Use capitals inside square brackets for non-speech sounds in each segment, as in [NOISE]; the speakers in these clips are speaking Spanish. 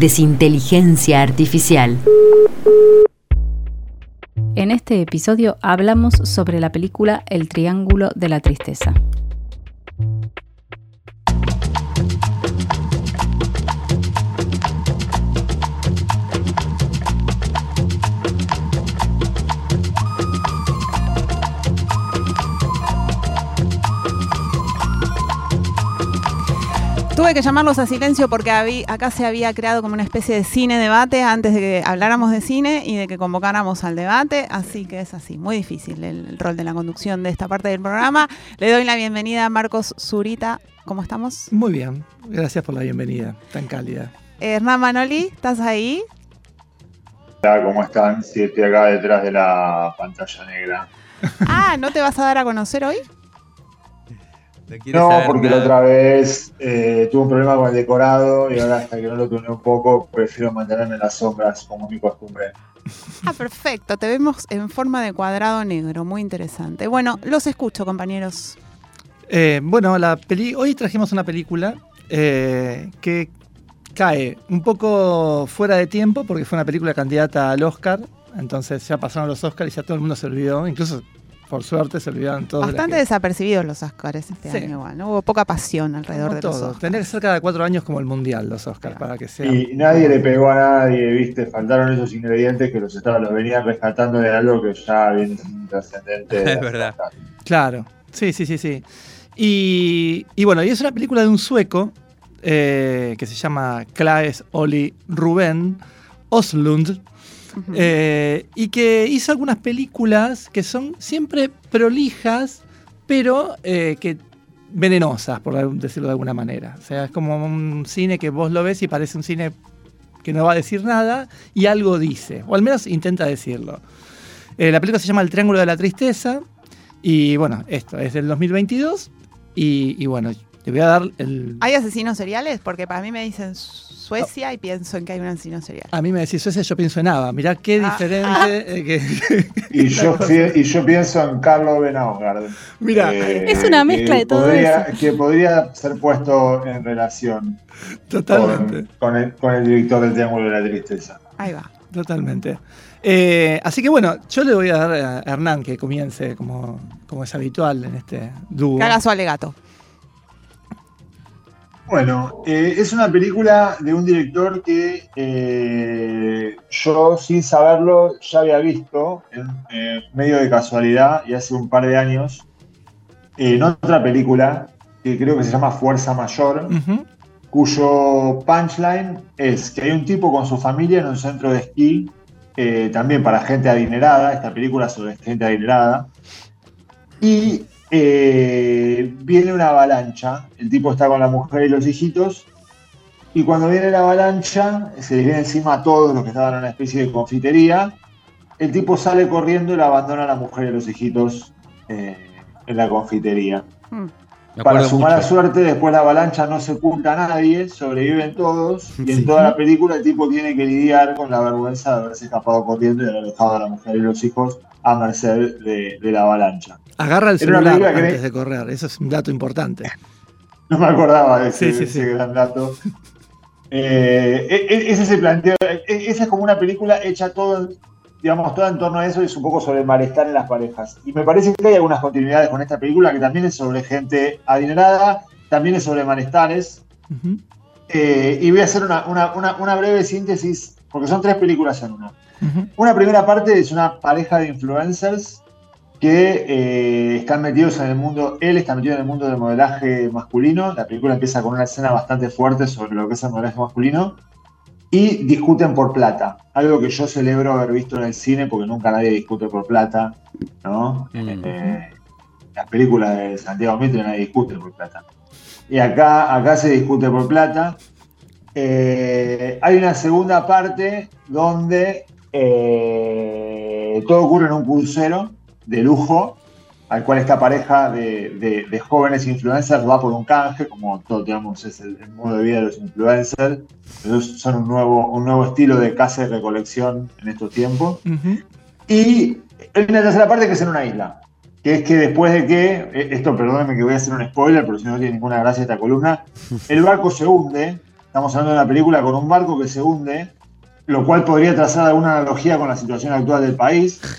Desinteligencia Artificial. En este episodio hablamos sobre la película El Triángulo de la Tristeza. Tuve que llamarlos a silencio porque acá se había creado como una especie de cine debate antes de que habláramos de cine y de que convocáramos al debate, así que es así, muy difícil el, rol de la conducción de esta parte del programa. Le doy la bienvenida a Marcos Zurita. ¿Cómo estamos? Muy bien, gracias por la bienvenida tan cálida. Hernán Manoli, ¿estás ahí? Hola, ¿cómo están? Sí, estoy acá detrás de la pantalla negra. Ah, ¿no te vas a dar a conocer hoy? No, porque la otra vez eh, tuve un problema con el decorado y ahora hasta que no lo tuve un poco, prefiero mantenerme en las sombras como mi costumbre. Ah, perfecto. Te vemos en forma de cuadrado negro. Muy interesante. Bueno, los escucho, compañeros. Eh, bueno, la peli hoy trajimos una película eh, que cae un poco fuera de tiempo porque fue una película candidata al Oscar. Entonces ya pasaron los Oscars y ya todo el mundo se olvidó. Incluso por suerte se olvidaron todos. Bastante desapercibidos los Oscars este año igual, ¿no? Hubo poca pasión alrededor de los Oscars. Tendría que ser cada cuatro años como el Mundial los Oscars para que sea. Y nadie le pegó a nadie, viste, faltaron esos ingredientes que los estados los venían rescatando de algo que ya viene trascendente. [LAUGHS] Es verdad. Claro, sí, sí, sí, sí. Y, bueno, y es una película de un sueco eh, que se llama Klaes Oli Ruben Oslund, eh, y que hizo algunas películas que son siempre prolijas, pero eh, que venenosas, por decirlo de alguna manera. O sea, es como un cine que vos lo ves y parece un cine que no va a decir nada y algo dice, o al menos intenta decirlo. Eh, la película se llama El Triángulo de la Tristeza y bueno, esto es del 2022 y, y bueno, te voy a dar el... ¿Hay asesinos seriales? Porque para mí me dicen Suecia y pienso en que hay un asesino serial. A mí me decís Suecia, yo pienso en Ava. Mirá qué ah. diferente. [LAUGHS] Eh, que, y, yo, y yo pienso en Carlos Benaugard. Mira, eh, es una mezcla de todo eso. Que podría ser puesto en relación Totalmente. Con, el, con el director del Triángulo de la Tristeza. Ahí va. Totalmente. Eh, así que bueno, yo le voy a dar a Hernán que comience como, como es habitual en este dúo. Que haga su alegato. Bueno, eh, es una película de un director que eh, yo, sin saberlo, ya había visto en eh, medio de casualidad y hace un par de años en otra película que creo que se llama Fuerza Mayor, cuyo punchline es que hay un tipo con su familia en un centro de esquí, también para gente adinerada, esta película sobre gente adinerada, y eh, viene una avalancha, el tipo está con la mujer y los hijitos, y cuando viene la avalancha, se les viene encima a todos los que estaban en una especie de confitería, el tipo sale corriendo y la abandona a la mujer y los hijitos eh, en la confitería. Hmm. Para su mala suerte, después la avalancha no se oculta a nadie, sobreviven todos, y en toda la película el tipo tiene que lidiar con la vergüenza de haberse escapado corriendo y haber dejado a la mujer y los hijos a merced de la avalancha. Agarra el celular antes de correr, eso es un dato importante. [LAUGHS] No me acordaba de ese, gran dato. [LAUGHS] Eh, e, e, ese se planteó, e, esa es como una película hecha todo, digamos, todo en torno a eso y es un poco sobre el malestar en las parejas. Y me parece que hay algunas continuidades con esta película que también es sobre gente adinerada, también es sobre malestares. Eh, y voy a hacer una, breve síntesis, porque son tres películas en una. Una primera parte es una pareja de influencers que eh, están metidos en el mundo, él está metido en el mundo del modelaje masculino, la película empieza con una escena bastante fuerte sobre lo que es el modelaje masculino, y discuten por plata, algo que yo celebro haber visto en el cine porque nunca nadie discute por plata, ¿no? Eh, las películas de Santiago Mitre nadie discute por plata. Y acá, acá se discute por plata, eh, hay una segunda parte donde todo ocurre en un crucero de lujo, al cual esta pareja de, de- de jóvenes influencers va por un canje, como todo, digamos, es el, el modo de vida de los influencers. Ellos son un nuevo, un nuevo estilo de casa y recolección en estos tiempos. Ujú. Y hay una tercera parte que es en una isla. Que es que después de que, eh, esto perdónenme que voy a hacer un spoiler, pero si no tiene ninguna gracia esta columna, el barco se hunde. Estamos hablando de una película con un barco que se hunde, lo cual podría trazar alguna analogía con la situación actual del país. [LAUGHS]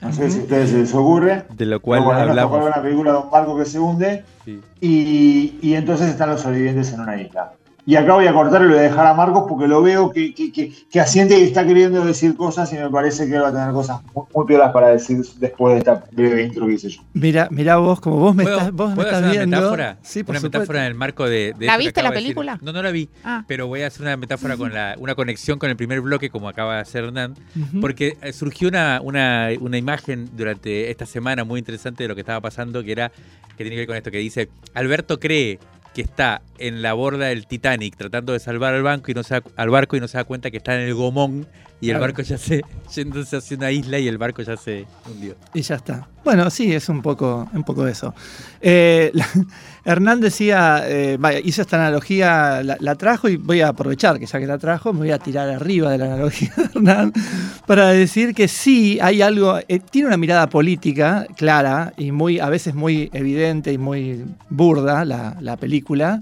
No sé si a ustedes se les ocurre. De lo cual nos hablamos. una película de un barco que se hunde Sí. y, y entonces están los sobrevivientes en una isla. Y acá voy a cortar y lo voy a dejar a Marcos porque lo veo que, que, que, que asiente y está queriendo decir cosas y me parece que él va a tener cosas muy, muy piolas para decir después de esta breve intro que hice yo. Mira, mira vos, como vos me ¿Puedo, estás, vos me estás hacer una viendo. metáfora? Sí, por una supuesto. metáfora en el marco de. de ¿La viste la de película? No, no la vi. Ah. Pero voy a hacer una metáfora con la, una conexión con el primer bloque, como acaba de hacer Hernán. Porque eh, surgió una, una, una imagen durante esta semana muy interesante de lo que estaba pasando, que era que tiene que ver con esto, que dice, Alberto cree que está en la borda del Titanic tratando de salvar al banco y no se da, al barco y no se da cuenta que está en el gomón y el barco ya se yéndose hacia una isla y el barco ya se hundió. Y ya está. Bueno, sí, es un poco, un poco eso. Eh, la- [LAUGHS] Hernán decía, eh, vaya, hizo esta analogía, la, la trajo y voy a aprovechar que ya que la trajo, me voy a tirar arriba de la analogía de Hernán para decir que sí hay algo, eh, tiene una mirada política clara y muy, a veces muy evidente y muy burda la, la película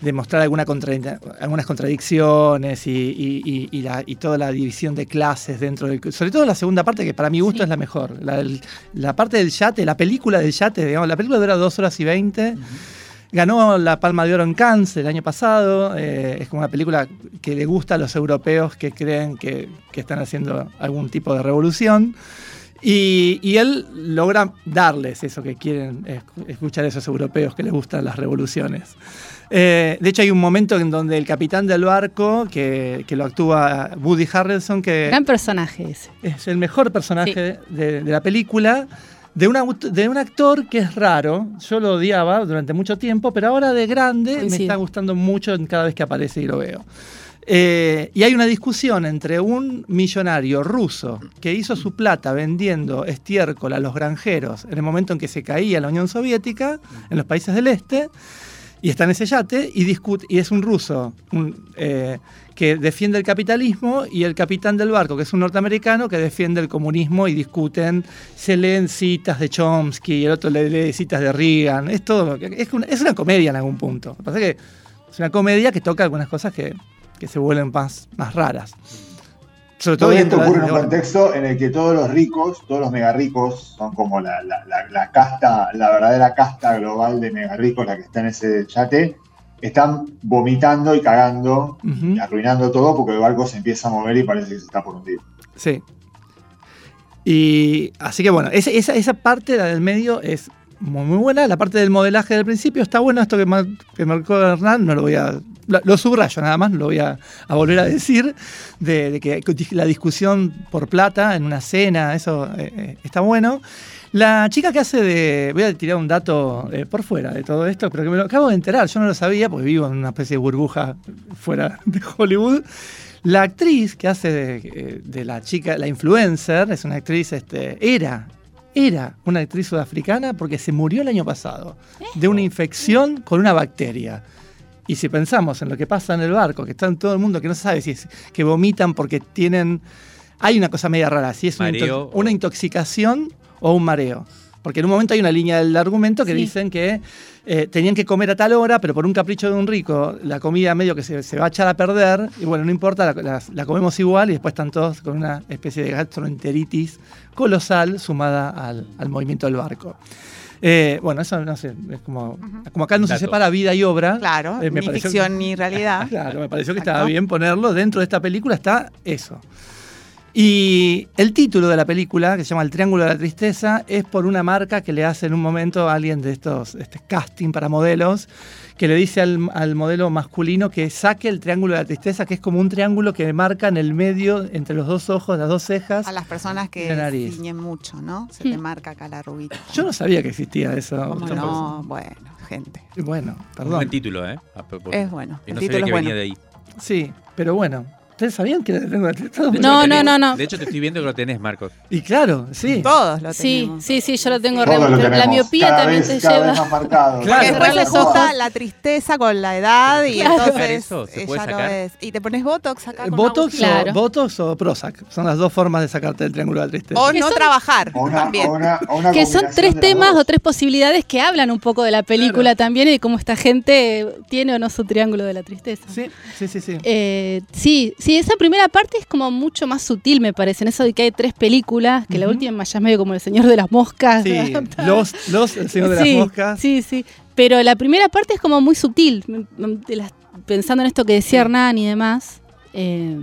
de mostrar alguna contradi- algunas contradicciones y, y- y- y la- y toda la división de clases dentro del... Sobre todo la segunda parte, que para mi gusto Sí. es la mejor. La, del- la parte del yate, la película del yate, digamos, la película dura dos horas y veinte. Ganó la Palma de Oro en Cannes el año pasado. eh, es como una película que le gusta a los europeos que creen que, que están haciendo algún tipo de revolución. Y, y él logra darles eso que quieren es- escuchar esos europeos que les gustan las revoluciones. Eh, de hecho, hay un momento en donde el capitán del barco, que, que lo actúa Woody Harrelson, que Gran personaje ese. es el mejor personaje de, de la película, de un, aut- de un actor que es raro. Yo lo odiaba durante mucho tiempo, pero ahora de grande me está gustando mucho cada vez que aparece y lo veo. Eh, y hay una discusión entre un millonario ruso que hizo su plata vendiendo estiércol a los granjeros en el momento en que se caía la Unión Soviética, en los países del este, y está en ese yate y es un ruso eh, que defiende el capitalismo y el capitán del barco que es un norteamericano que defiende el comunismo y discuten se leen citas de Chomsky y el otro le lee citas de Reagan es todo es una, es una comedia en algún punto. Lo que pasa es que es una comedia que toca algunas cosas que, que se vuelven más, más raras sobre todo Todo esto ocurre en un contexto en el que todos los ricos, todos los mega ricos, son como la, la- la- la casta, la verdadera casta global de mega ricos, la que está en ese yate, están vomitando y cagando y arruinando todo porque el barco se empieza a mover y parece que se está por hundir. Sí. Y así que bueno, esa, esa, esa parte, la del medio, es muy, muy buena. La parte del modelaje del principio está bueno. Esto que, mar- que marcó Hernán, no lo voy a. Lo, subrayo nada más, lo voy a, a volver a decir. De, de que la discusión por plata en una cena, eso eh, eh, está bueno. La chica que hace de. Voy a tirar un dato eh, por fuera de todo esto, pero que me lo acabo de enterar. Yo no lo sabía porque vivo en una especie de burbuja fuera de Hollywood. La actriz que hace de, eh, de la chica, la influencer, es una actriz, este, era, era una actriz sudafricana porque se murió el año pasado de una infección con una bacteria. Y si pensamos en lo que pasa en el barco, que está en todo el mundo, que no se sabe si es que vomitan porque tienen. Hay una cosa media rara, si es una, Mareo intoxicación o un mareo. Porque en un momento hay una línea del argumento que Sí. dicen que eh, tenían que comer a tal hora, pero por un capricho de un rico, la comida medio que se, se va a echar a perder, y bueno, no importa, la, la- la comemos igual y después están todos con una especie de gastroenteritis colosal sumada al, al movimiento del barco. Eh, bueno, eso no sé, es como, como acá no se Dato. separa vida y obra. Claro, eh, me ni pareció- ficción ni realidad. [LAUGHS] Claro, me pareció que Exacto. estaba bien ponerlo. Dentro de esta película está eso. Y el título de la película, que se llama El Triángulo de la Tristeza, es por una marca que le hace en un momento a alguien de estos este casting para modelos, que le dice al, al modelo masculino que saque el Triángulo de la Tristeza, que es como un triángulo que marca en el medio, entre los dos ojos, las dos cejas. A las personas La que nariz. ciñen mucho, ¿no? Se Hmm. te marca acá la rubita. Yo no sabía que existía eso. ¿Cómo Esto no? Bueno, gente. Bueno, Un perdón. buen título, ¿eh? Es bueno. Y El no título sabía es que bueno. venía de ahí. Sí, pero bueno. ¿Ustedes sabían que hecho, No, no, no, no. De hecho, te estoy viendo que lo tenés, Marcos. Y claro, sí. Todos lo Sí, tenemos. sí, sí, yo lo tengo re lo La miopía cada también vez, te cada lleva. vez más marcado. [LAUGHS] Claro. Porque después se junta la tristeza con la edad y Claro. entonces ¿Sacar eso? ¿Se puede lo es. Y te pones Botox acá con Botox. Claro. o, Botox o Prozac. Son las dos formas de sacarte del Triángulo de la Tristeza. O no son- trabajar O una, también. o una- o una Que son tres temas dos. o tres posibilidades que hablan un poco de la película también y de cómo esta gente tiene o no su triángulo de la tristeza. Sí, sí, sí. sí. Eh, sí, sí, esa primera parte es como mucho más sutil, me parece. En eso de que hay tres películas, que la Ujú. última ya es medio como El Señor de las Moscas. Sí, los, [LAUGHS] los, el Señor de sí, las Moscas. Sí, sí. Pero la primera parte es como muy sutil. pensando en esto que decía Hernán y demás. eh,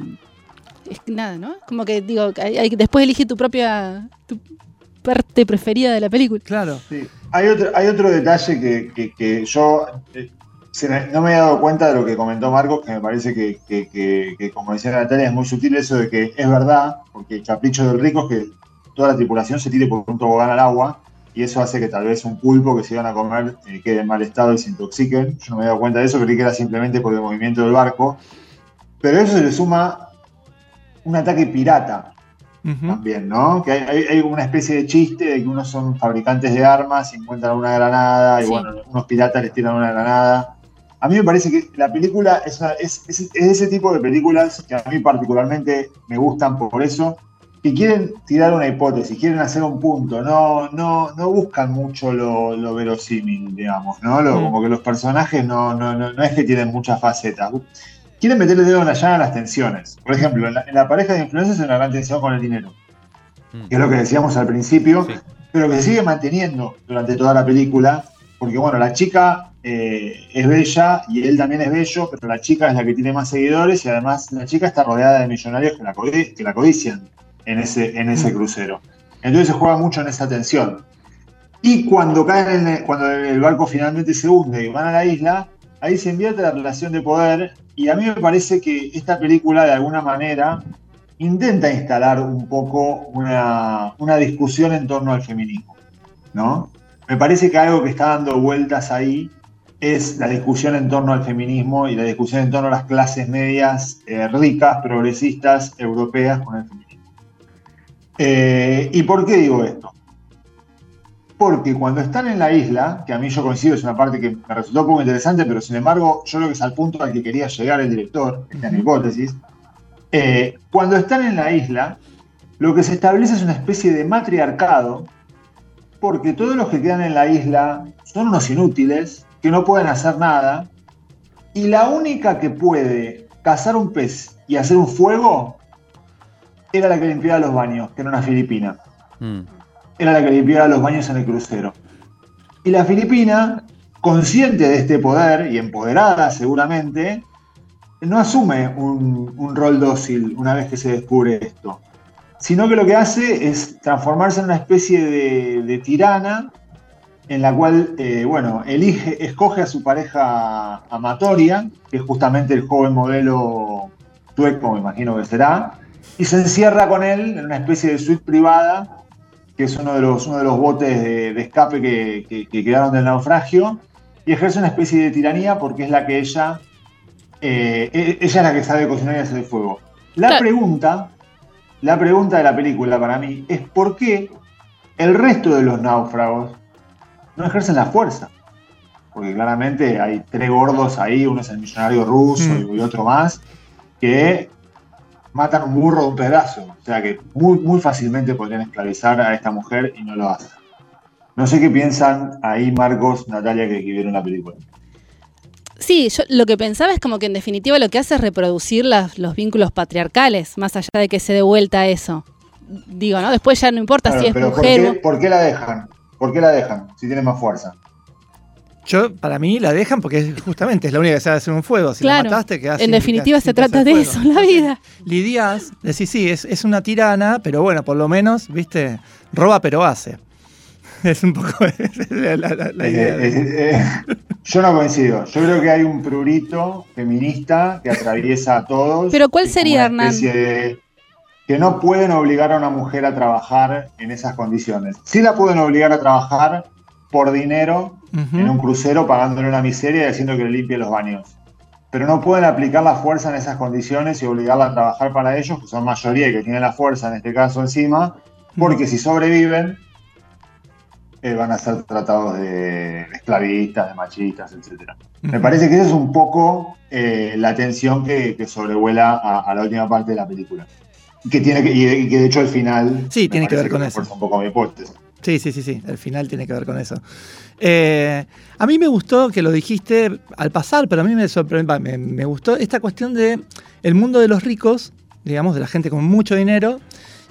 es nada, ¿no? Como que digo, hay- hay- después elige tu propia tu parte preferida de la película. Claro. Sí. Hay otro, hay otro detalle que, que- que yo eh, no me he dado cuenta de lo que comentó Marcos, que me parece que, que- que- que, como decía Natalia, es muy sutil eso de que es verdad, porque el capricho del rico es que toda la tripulación se tire por un tobogán al agua, y eso hace que tal vez un pulpo que se iban a comer eh, quede en mal estado y se intoxiquen. Yo no me he dado cuenta de eso, creí que era simplemente por el movimiento del barco. Pero eso se le suma un ataque pirata, también, ¿no? Que hay, una especie de chiste de que unos son fabricantes de armas y encuentran una granada y bueno, unos piratas les tiran una granada. A mí me parece que la película es, una- es, es- es ese tipo de películas que a mí particularmente me gustan por eso, que quieren tirar una hipótesis, quieren hacer un punto, no, no, no buscan mucho lo, lo verosímil, digamos, ¿no? Lo- Mm. Como que los personajes no, no, no, no es que tienen muchas facetas. Quieren meterle el dedo en la llaga a las tensiones. Por ejemplo, en la, en la pareja de influencers hay una gran tensión con el dinero Mm. que es lo que decíamos al principio, Sí. pero que se sigue manteniendo durante toda la película, porque bueno, la chica eh, es bella y él también es bello, pero la chica es la que tiene más seguidores y además la chica está rodeada de millonarios que la, codi- que la codician en ese, en ese crucero. Entonces se juega mucho en esa tensión. Y cuando caen en el- cuando el barco finalmente se hunde y van a la isla, ahí se invierte la relación de poder y a mí me parece que esta película de alguna manera intenta instalar un poco una, una discusión en torno al feminismo, ¿no? Me parece que algo que está dando vueltas ahí es la discusión en torno al feminismo y la discusión en torno a las clases medias eh, ricas, progresistas, europeas con el feminismo. Eh, ¿Y por qué digo esto? Porque cuando están en la isla, que a mí yo coincido, es una parte que me resultó poco interesante, pero sin embargo, yo creo que es al punto al que quería llegar el director, esta es hipótesis, eh, cuando están en la isla, lo que se establece es una especie de matriarcado, porque todos los que quedan en la isla son unos inútiles, que no pueden hacer nada, y la única que puede cazar un pez y hacer un fuego era la que limpiaba los baños, que era una filipina. Mm. Era la que limpiaba los baños en el crucero. Y la filipina, consciente de este poder y empoderada seguramente, no asume un, un rol dócil una vez que se descubre esto, sino que lo que hace es transformarse en una especie de, de tirana en la cual, eh, bueno, elige, escoge a su pareja amatoria, que es justamente el joven modelo sueco, me imagino que será, y se encierra con él en una especie de suite privada, que es uno de los, uno de los botes de, de escape que, que- que quedaron del naufragio, y ejerce una especie de tiranía porque es la que ella, eh, e- ella es la que sabe cocinar y hacer fuego. La pregunta, la pregunta de la película para mí es por qué el resto de los náufragos no ejercen la fuerza. Porque claramente hay tres gordos ahí, uno es el millonario ruso Mm. y otro más, que matan un burro de un pedazo. O sea que muy, muy fácilmente podrían esclavizar a esta mujer y no lo hacen. No sé qué piensan ahí Marcos, Natalia, que, vieron la película. Sí, yo lo que pensaba es como que en definitiva lo que hace es reproducir las- los vínculos patriarcales, más allá de que se dé vuelta a eso. Digo, ¿no? Después ya no importa Claro, si es pero ¿por mujer. qué, por qué la dejan? ¿Por qué la dejan? Si tiene más fuerza. Yo, para mí, la dejan porque justamente es la única que sabe hacer un fuego. Si Claro. la mataste, quedás En sin- definitiva se trata de eso, la vida. Lidias, decís, sí, es, es una tirana, pero bueno, por lo menos, viste, roba pero hace. [LAUGHS] Es un poco [LAUGHS] la, la- la- la Eh, idea. de- eh, eh, yo no coincido. Yo creo que hay un prurito feminista que atraviesa a todos. Pero ¿cuál sería, una Hernán? especie de- que no pueden obligar a una mujer a trabajar en esas condiciones. Sí la pueden obligar a trabajar por dinero en un crucero pagándole una miseria y haciendo que le limpie los baños. pero no pueden aplicar la fuerza en esas condiciones y obligarla a trabajar para ellos, que son mayoría y que tienen la fuerza en este caso encima, porque si sobreviven, eh, van a ser tratados de esclavistas, de machistas, etc. Me parece que esa es un poco eh, la tensión que, que sobrevuela a, a la última parte de la película. Que, tiene que, y que de hecho el final... Sí, tiene que ver con eso. refuerza un poco mi hipótesis. Sí, sí, sí, sí. El final tiene que ver con eso. Eh, a mí me gustó que lo dijiste al pasar, pero a mí me sorprendió, me, me gustó esta cuestión de el mundo de los ricos, digamos, de la gente con mucho dinero,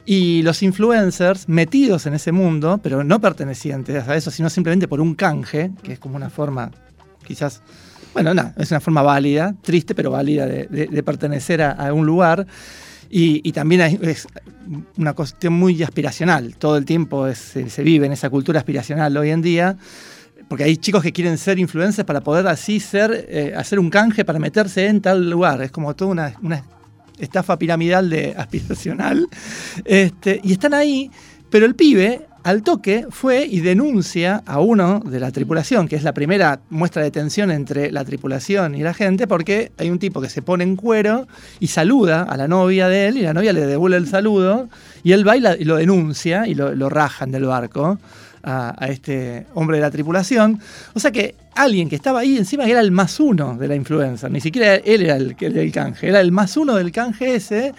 y los influencers metidos en ese mundo, pero no pertenecientes a eso, sino simplemente por un canje, que es como una forma, quizás, bueno, nada, es una forma válida, triste, pero válida de, de- de pertenecer a, a un lugar. Y, también es una cuestión muy aspiracional. Todo el tiempo se vive en esa cultura aspiracional hoy en día. Porque hay chicos que quieren ser influencers para poder así ser, eh, hacer un canje para meterse en tal lugar. Es como toda una, una estafa piramidal de [LAUGHS] aspiracional. Este, y están ahí, pero el pibe al toque fue y denuncia a uno de la tripulación, que es la primera muestra de tensión entre la tripulación y la gente, porque hay un tipo que se pone en cuero y saluda a la novia de él, y la novia le devuelve el saludo, y él va y, lo denuncia y lo, lo rajan del barco a, este hombre de la tripulación. O sea que alguien que estaba ahí encima era el más uno de la influencer, ni siquiera él era el, el del canje, era el más uno del canje ese,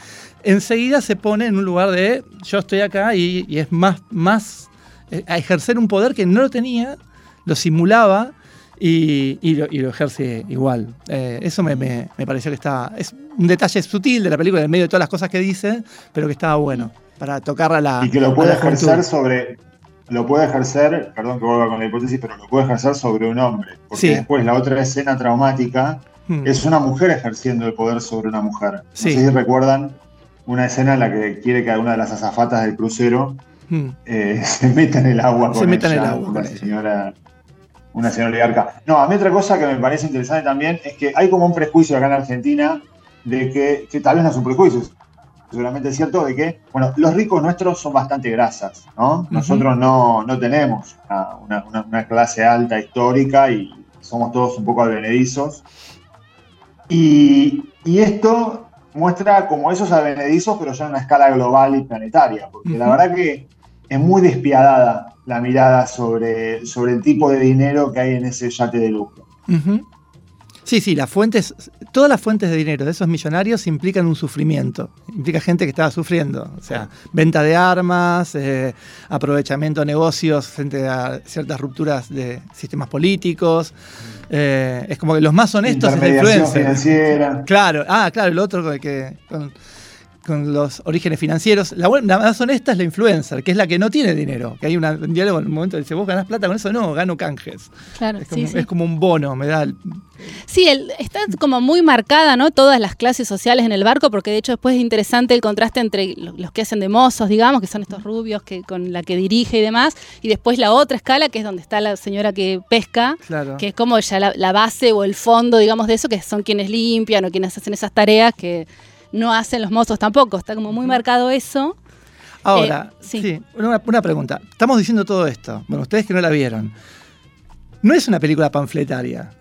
enseguida se pone en un lugar de yo estoy acá y, y es más, más eh, a ejercer un poder que no lo tenía, lo simulaba y, y lo, y lo ejerce igual. Eh, eso me, me- me pareció que estaba. Es un detalle sutil de la película, en medio de todas las cosas que dice, pero que estaba bueno para tocar a la. y que lo puede ejercer sobre lo puede ejercer, perdón que vuelva con la hipótesis, pero lo puede ejercer sobre un hombre, porque Sí. después la otra escena traumática Hmm. es una mujer ejerciendo el poder sobre una mujer. No Sí. sé si recuerdan una escena en la que quiere que alguna de las azafatas del crucero Hmm. eh, [LAUGHS] se meta en el agua Se con meta en ella, el agua una señora una señora oligarca. No, a mí otra cosa que me parece interesante también es que hay como un prejuicio acá en Argentina de que, que tal vez no es un prejuicio, seguramente es cierto, de que, bueno, los ricos nuestros son bastante grasas, ¿no? Nosotros no, no tenemos una, una- una- una clase alta histórica y somos todos un poco advenedizos. Y, y esto muestra como esos advenedizos, pero ya en una escala global y planetaria, porque la verdad que es muy despiadada la mirada sobre, sobre el tipo de dinero que hay en ese yate de lujo. Sí, sí, las fuentes, todas las fuentes de dinero de esos millonarios implican un sufrimiento, implica gente que estaba sufriendo, o sea, venta de armas, eh, aprovechamiento de negocios frente a ciertas rupturas de sistemas políticos, eh, es como que los más honestos es la financiera. Claro, ah, claro, el otro con, el que, con, con los orígenes financieros. La, la más honesta es la influencer, que es la que no tiene dinero. Que hay una- un diálogo en un momento que dice, vos ganás plata con eso, no, gano canjes. Claro, Es como, sí, sí. es como un bono, me da el- Sí, el- está como muy marcada, ¿no? Todas las clases sociales en el barco, porque de hecho después es interesante el contraste entre lo- los que hacen de mozos, digamos, que son estos rubios que con la que dirige y demás, y después la otra escala, que es donde está la señora que pesca, Claro. que es como ya la, la base o el fondo, digamos, de eso, que son quienes limpian o quienes hacen esas tareas que no hacen los mozos tampoco. Está como muy marcado eso. Ahora, Eh, sí. sí, una, una pregunta. Estamos diciendo todo esto. Bueno, ustedes que no la vieron. No es una película panfletaria.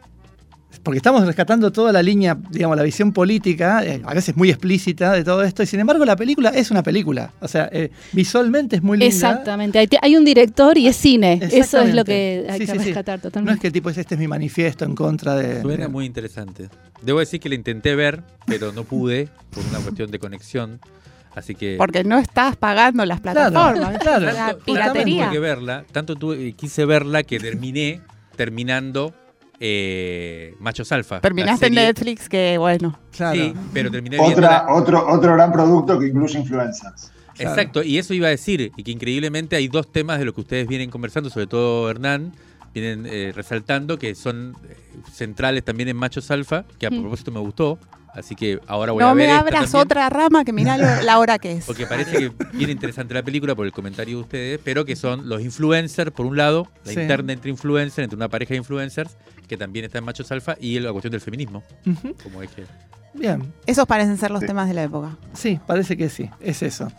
Porque estamos rescatando toda la línea, digamos, la visión política, eh, a veces muy explícita de todo esto, y sin embargo la película es una película. O sea, eh, visualmente es muy linda. Exactamente. Hay, hay un director y es cine. Eso es lo que hay Sí, que sí, sí. rescatar No totalmente. es que el tipo es este es mi manifiesto en contra de. Suena de- muy interesante. Debo decir que la intenté ver, pero no pude por una cuestión de conexión. Así que. Porque no estás pagando las Claro, plataformas. claro. La tanto, tanto piratería. tuve que verla, tanto tuve- quise verla que terminé terminando eh, Machos Alfa. Terminaste en. Netflix, que bueno. Claro. Sí, pero terminé Otra, otro, otro gran producto que incluye influencers. Claro. Exacto, y eso iba a decir, y que increíblemente hay dos temas de los que ustedes vienen conversando, sobre todo Hernán, vienen eh, resaltando, que son eh, centrales también en Machos Alfa, que a Mm. propósito me gustó, así que ahora voy a No ver me esta abras otra rama que mirá lo- la hora que es. Porque parece que viene interesante la película por el comentario de ustedes, pero que son los influencers, por un lado, la Sí. interna entre influencers, entre una pareja de influencers, que también está en Machos Alfa, y la cuestión del feminismo, como eje. Bien. Esos parecen ser los Sí. temas de la época. Sí, parece que sí. Es eso.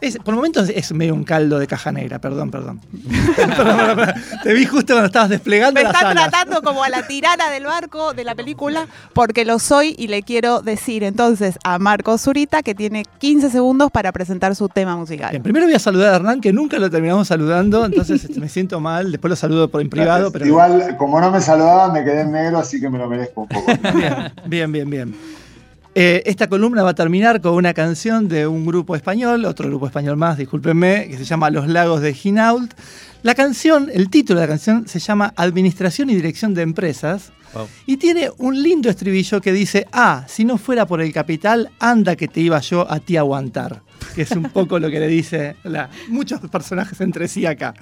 Es, por momentos es medio un caldo de caja negra, perdón, perdón. [LAUGHS] Te vi justo cuando estabas desplegando Me las está alas. tratando como a la tirana del barco de la película porque lo soy y le quiero decir entonces a Marco Zurita que tiene 15 segundos para presentar su tema musical. Bien, primero voy a saludar a Hernán, que nunca lo terminamos saludando, entonces este, me siento mal. Después lo saludo por en privado, pero. Igual, como no me saludaba, me quedé en negro, así que me lo merezco un poco. [LAUGHS] Bien, bien, bien. bien. Eh, esta columna va a terminar con una canción de un grupo español, otro grupo español más, discúlpenme, que se llama Los Lagos de Ginault. La canción, el título de la canción se llama Administración y Dirección de Empresas. Wow. Y tiene un lindo estribillo que dice, ah, si no fuera por el capital, anda que te iba yo a ti aguantar. Que es un poco lo que le dice la- muchos personajes entre sí acá.